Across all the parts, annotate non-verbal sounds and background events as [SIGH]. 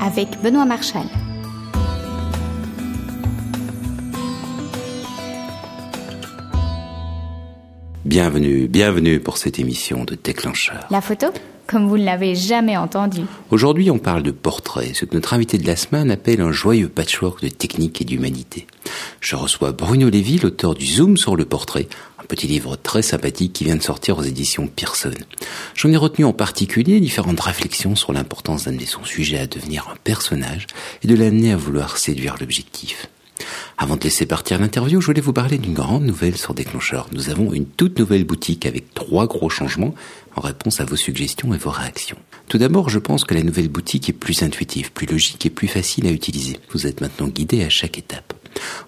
avec Benoît Marchal. Bienvenue, bienvenue pour cette émission de Déclencheur. La photo comme vous ne l'avez jamais entendu. Aujourd'hui, on parle de portrait, ce que notre invité de la semaine appelle un joyeux patchwork de technique et d'humanité. Je reçois Bruno Lévy, l'auteur du Zoom sur le portrait, un petit livre très sympathique qui vient de sortir aux éditions Pearson. J'en ai retenu en particulier différentes réflexions sur l'importance d'amener son sujet à devenir un personnage et de l'amener à vouloir séduire l'objectif. Avant de laisser partir l'interview, je voulais vous parler d'une grande nouvelle sur Déclencheur. Nous avons une toute nouvelle boutique avec trois gros changements en réponse à vos suggestions et vos réactions. Tout d'abord, je pense que la nouvelle boutique est plus intuitive, plus logique et plus facile à utiliser. Vous êtes maintenant guidé à chaque étape.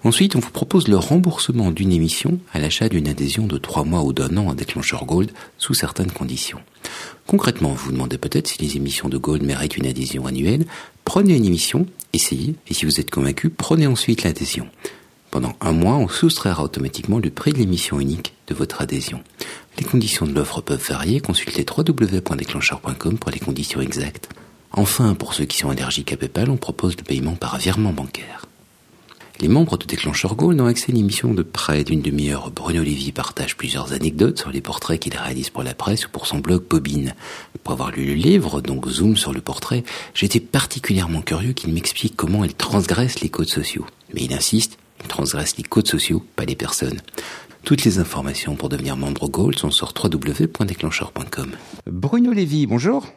Ensuite, on vous propose le remboursement d'une émission à l'achat d'une adhésion de trois mois ou d'un an à Déclencheur Gold sous certaines conditions. Concrètement, vous vous demandez peut-être si les émissions de Gold méritent une adhésion annuelle. Prenez une émission, essayez, et si vous êtes convaincu, prenez ensuite l'adhésion. Pendant un mois, on soustraira automatiquement le prix de l'émission unique de votre adhésion. Les conditions de l'offre peuvent varier, consultez www.déclencheur.com pour les conditions exactes. Enfin, pour ceux qui sont allergiques à PayPal, on propose le paiement par virement bancaire. Les membres de Déclencheur Gold ont accès à une émission de près d'une demi-heure. Bruno Lévy partage plusieurs anecdotes sur les portraits qu'il réalise pour la presse ou pour son blog Bobine. Pour avoir lu le livre, donc Zoom sur le portrait, j'étais particulièrement curieux qu'il m'explique comment il transgresse les codes sociaux. Mais il insiste, il transgresse les codes sociaux, pas les personnes. Toutes les informations pour devenir membre Gold sont sur www.déclencheur.com. Bruno Lévy, bonjour.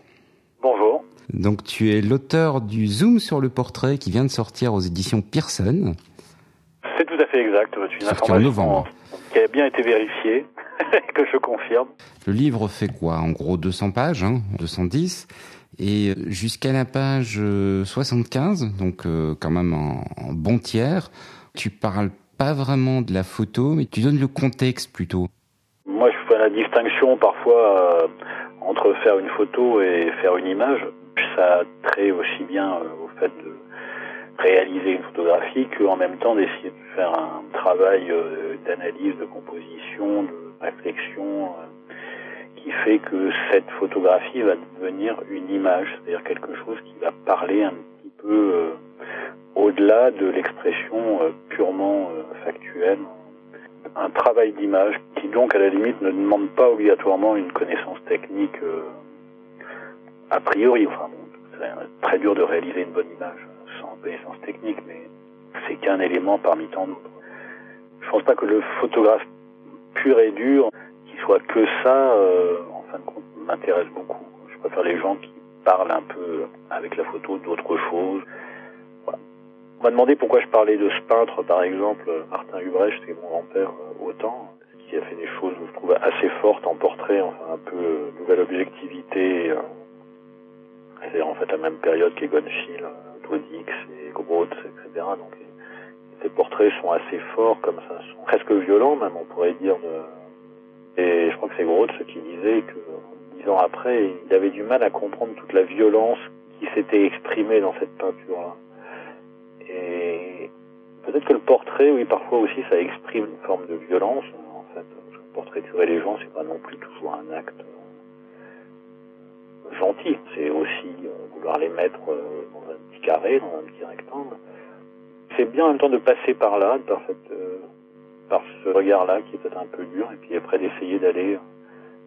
Bonjour. Donc tu es l'auteur du Zoom sur le portrait qui vient de sortir aux éditions Pearson. C'est tout à fait exact. C'est une information qui a bien été vérifiée, [LAUGHS] que je confirme. Le livre fait quoi? En gros 200 pages, hein, 210 et jusqu'à la page 75, donc euh, quand même en, en, bon tiers, tu parles pas vraiment de la photo, mais tu donnes le contexte plutôt. Moi, je fais la distinction parfois euh, entre faire une photo et faire une image. Ça a trait aussi bien euh, au fait de réaliser une photographie qu'en même temps d'essayer de faire un travail euh, d'analyse, de composition, de réflexion qui fait que cette photographie va devenir une image, c'est-à-dire quelque chose qui va parler un petit peu euh, au-delà de l'expression euh, purement euh, factuelle. Un travail d'image qui donc à la limite ne demande pas obligatoirement une connaissance technique a priori. Enfin, bon, c'est très dur de réaliser une bonne image sans connaissance technique, mais c'est qu'un élément parmi tant d'autres. Je pense pas que le photographe pur et dur soit que ça, euh, en fin de compte, m'intéresse beaucoup. Je préfère les gens qui parlent un peu avec la photo d'autres choses. Voilà. On m'a demandé pourquoi je parlais de ce peintre, par exemple, Martin Hubrecht, c'est mon grand-père euh, autant, qui a fait des choses, je trouve, assez fortes en portrait, enfin un peu euh, nouvelle objectivité. C'est en fait la même période qu'Egon Schiele, Dodix et Groth, etc. Donc ces portraits sont assez forts, comme ça, sont presque violents même, on pourrait dire, et je crois que c'est Groth qui disait que dix ans après, il avait du mal à comprendre toute la violence qui s'était exprimée dans cette peinture-là. Et peut-être que le portrait, oui, parfois aussi, ça exprime une forme de violence. En fait, portraiturer les gens, c'est pas non plus toujours un acte gentil. C'est aussi vouloir les mettre dans un petit carré, dans un petit rectangle. C'est bien en même temps de passer par là, par cette par ce regard-là qui est peut-être un peu dur, et puis après d'essayer d'aller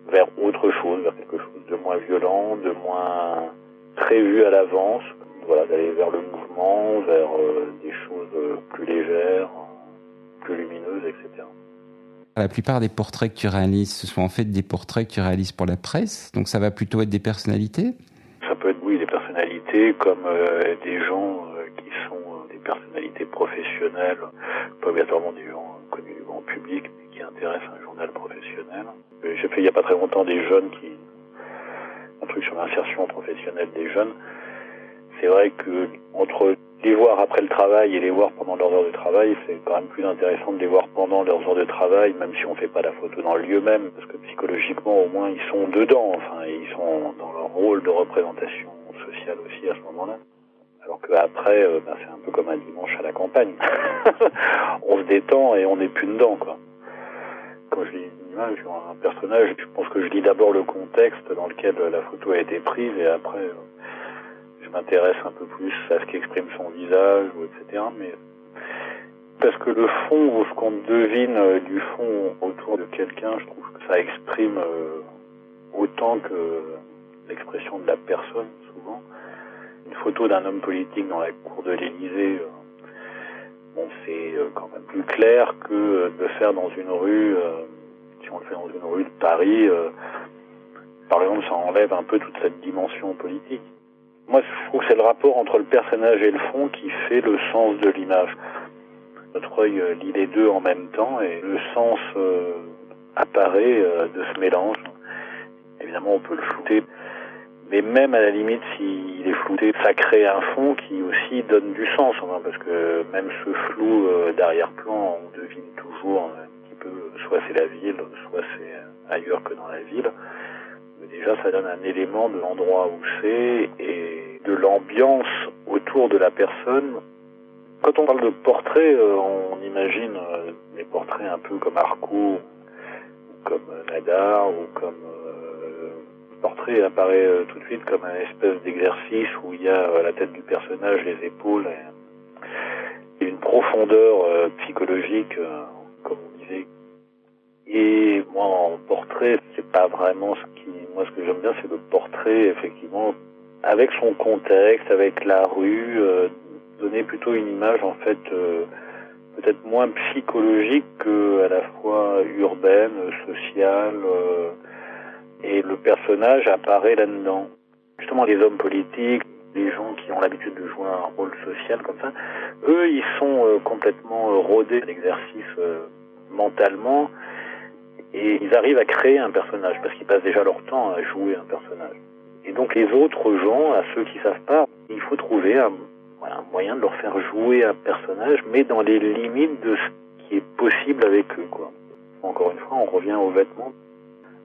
vers autre chose, vers quelque chose de moins violent, de moins prévu à l'avance, voilà, d'aller vers le mouvement, vers euh, des choses plus légères, plus lumineuses, etc. La plupart des portraits que tu réalises, ce sont en fait des portraits que tu réalises pour la presse, donc ça va plutôt être des personnalités? Ça peut être, oui, des personnalités comme euh, des gens euh, qui sont euh, des personnalités professionnelles, pas obligatoirement des gens connu du grand public, mais qui intéresse un journal professionnel. J'ai fait il n'y a pas très longtemps des jeunes qui, un truc sur l'insertion professionnelle des jeunes. C'est vrai que entre les voir après le travail et les voir pendant leurs heures de travail, c'est quand même plus intéressant de les voir pendant leurs heures de travail, même si on ne fait pas la photo dans le lieu même, parce que psychologiquement au moins ils sont dedans, enfin ils sont dans leur rôle de représentation sociale aussi à ce moment-là. Alors qu'après, euh, ben, c'est un peu comme un dimanche à la campagne. [LAUGHS] on se détend et on n'est plus dedans, quoi. Quand je lis une image sur un personnage, je pense que je lis d'abord le contexte dans lequel la photo a été prise et après, euh, m'intéresse un peu plus à ce qu'exprime son visage, etc. Mais parce que le fond, ou ce qu'on devine euh, du fond autour de quelqu'un, je trouve que ça exprime euh, autant que l'expression de la personne, souvent. Une photo d'un homme politique dans la cour de l'Élysée, euh, bon, c'est quand même plus clair que de faire dans une rue, si on le fait dans une rue de Paris, par exemple, ça enlève un peu toute cette dimension politique. Moi, je trouve que c'est le rapport entre le personnage et le fond qui fait le sens de l'image notre œil euh, lit les deux en même temps et le sens euh, apparaît euh, de ce mélange. Évidemment, on peut le flouter, mais même à la limite, s'il est flouté, ça crée un fond qui aussi donne du sens, parce que même ce flou d'arrière-plan, on devine toujours un petit peu, soit c'est la ville, soit c'est ailleurs que dans la ville. Déjà, ça donne un élément de l'endroit où c'est et de l'ambiance autour de la personne quand on parle de portraits, euh, on imagine euh, des portraits un peu comme Arco, comme Nadar, ou comme euh, le portrait apparaît tout de suite comme un espèce d'exercice où il y a la tête du personnage, les épaules, et une profondeur psychologique, comme on disait. Et moi, en portrait, c'est pas vraiment ce qui, moi, ce que j'aime bien, c'est le portrait, effectivement, avec son contexte, avec la rue, donner plutôt une image en fait euh, peut-être moins psychologique que à la fois urbaine, sociale, euh, et le personnage apparaît là-dedans. Justement, les hommes politiques, les gens qui ont l'habitude de jouer un rôle social comme ça, eux, ils sont euh, complètement rodés à l'exercice mentalement et ils arrivent à créer un personnage parce qu'ils passent déjà leur temps à jouer un personnage. Et donc les autres gens, à ceux qui savent pas, il faut trouver un, moyen de leur faire jouer un personnage, mais dans les limites de ce qui est possible avec eux. Encore une fois, on revient aux vêtements.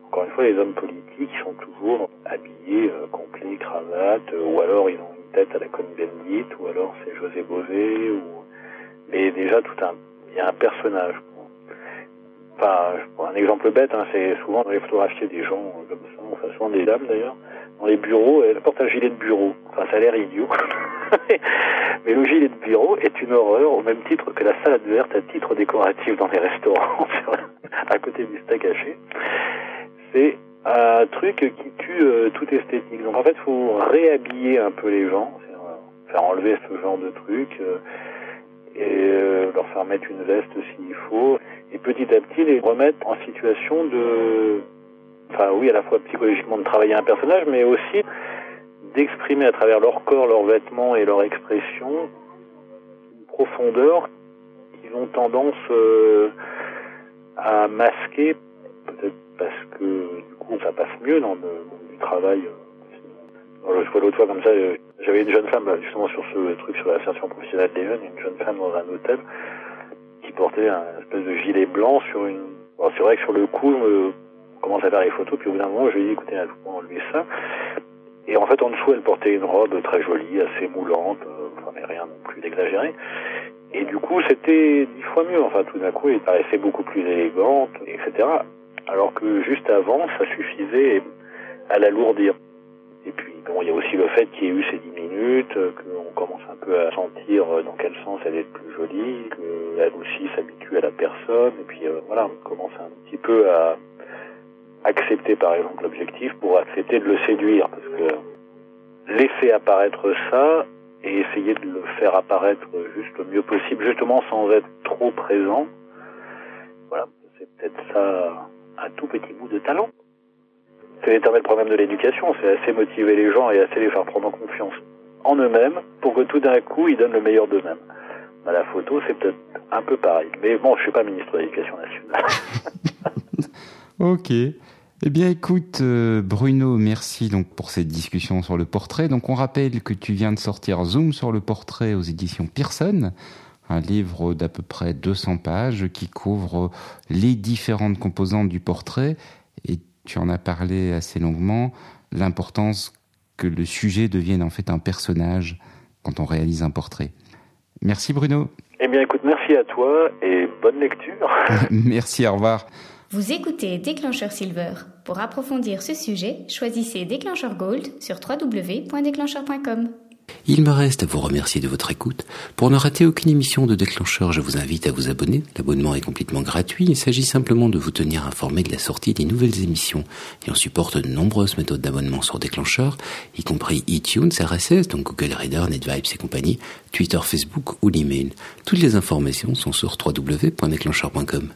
Encore une fois, les hommes politiques sont toujours habillés, euh, complets, cravate, euh, ou alors ils ont une tête à la Cohn-Bendit, ou alors c'est José Bové, ou... mais déjà tout un, il y a un personnage. Enfin, un exemple bête, hein, c'est souvent dans les photographies des gens comme ça, enfin souvent des dames d'ailleurs, dans les bureaux, elle porte un gilet de bureau. Enfin, ça a l'air idiot. [LAUGHS] Mais le gilet de bureau est une horreur au même titre que la salade verte à titre décoratif dans les restaurants, [LAUGHS] à côté du steak haché. C'est un truc qui tue euh, toute esthétique. Donc en fait, il faut réhabiller un peu les gens, euh, faire enlever ce genre de truc euh, et leur faire mettre une veste s'il faut, petit à petit les remettre en situation de enfin oui, à la fois psychologiquement de travailler un personnage, mais aussi d'exprimer à travers leur corps, leurs vêtements et leur expression une profondeur qu'ils ont tendance euh, à masquer, peut-être parce que du coup ça passe mieux dans le monde du travail. Alors, je vois l'autre fois comme ça, j'avais une jeune femme justement sur ce truc sur l'insertion professionnelle des jeunes, une jeune femme dans un hôtel portait un espèce de gilet blanc sur une. c'est vrai que sur le coup, euh, commence à faire les photos, puis au bout d'un moment, je lui ai dit, écoutez, on enlever ça? Et en fait, en dessous, elle portait une robe très jolie, assez moulante, euh, enfin, mais rien non plus d'exagéré. Et du coup, c'était dix fois mieux. Enfin, tout d'un coup, elle paraissait beaucoup plus élégante, etc. Alors que juste avant, ça suffisait à l'alourdir. Et puis, bon, il y a aussi le fait qu'il y ait eu ces dix minutes, qu'on commence un peu à sentir dans quel sens elle est plus jolie, qu'elle aussi s'habitue à la personne, et puis euh, voilà, on commence un petit peu à, accepter par exemple l'objectif pour accepter de le séduire parce que laisser apparaître ça et essayer de le faire apparaître juste le mieux possible justement sans être trop présent voilà c'est peut-être ça un tout petit bout de talent. C'est l'éternel problème de l'éducation c'est assez motiver les gens et assez les faire prendre confiance en eux-mêmes pour que tout d'un coup ils donnent le meilleur d'eux-mêmes à la photo c'est peut-être un peu pareil mais bon je suis pas ministre de l'éducation nationale [LAUGHS] ok eh bien, écoute, euh, Bruno, merci donc pour cette discussion sur le portrait. Donc, on rappelle que tu viens de sortir Zoom sur le portrait aux éditions Pearson, un livre d'à peu près 200 pages qui couvre les différentes composantes du portrait. Et tu en as parlé assez longuement, l'importance que le sujet devienne en fait un personnage quand on réalise un portrait. Merci Bruno. Eh bien, écoute, merci à toi et bonne lecture. [LAUGHS] merci, au revoir. Vous écoutez Déclencheur Silver. Pour approfondir ce sujet, choisissez Déclencheur Gold sur www.déclencheur.com. Il me reste à vous remercier de votre écoute. Pour ne rater aucune émission de déclencheur, je vous invite à vous abonner. L'abonnement est complètement gratuit. Il s'agit simplement de vous tenir informé de la sortie des nouvelles émissions. Et on supporte de nombreuses méthodes d'abonnement sur déclencheur, y compris iTunes, RSS, donc Google Reader, NetVibes et compagnie, Twitter, Facebook ou l'email. Toutes les informations sont sur www.déclencheur.com.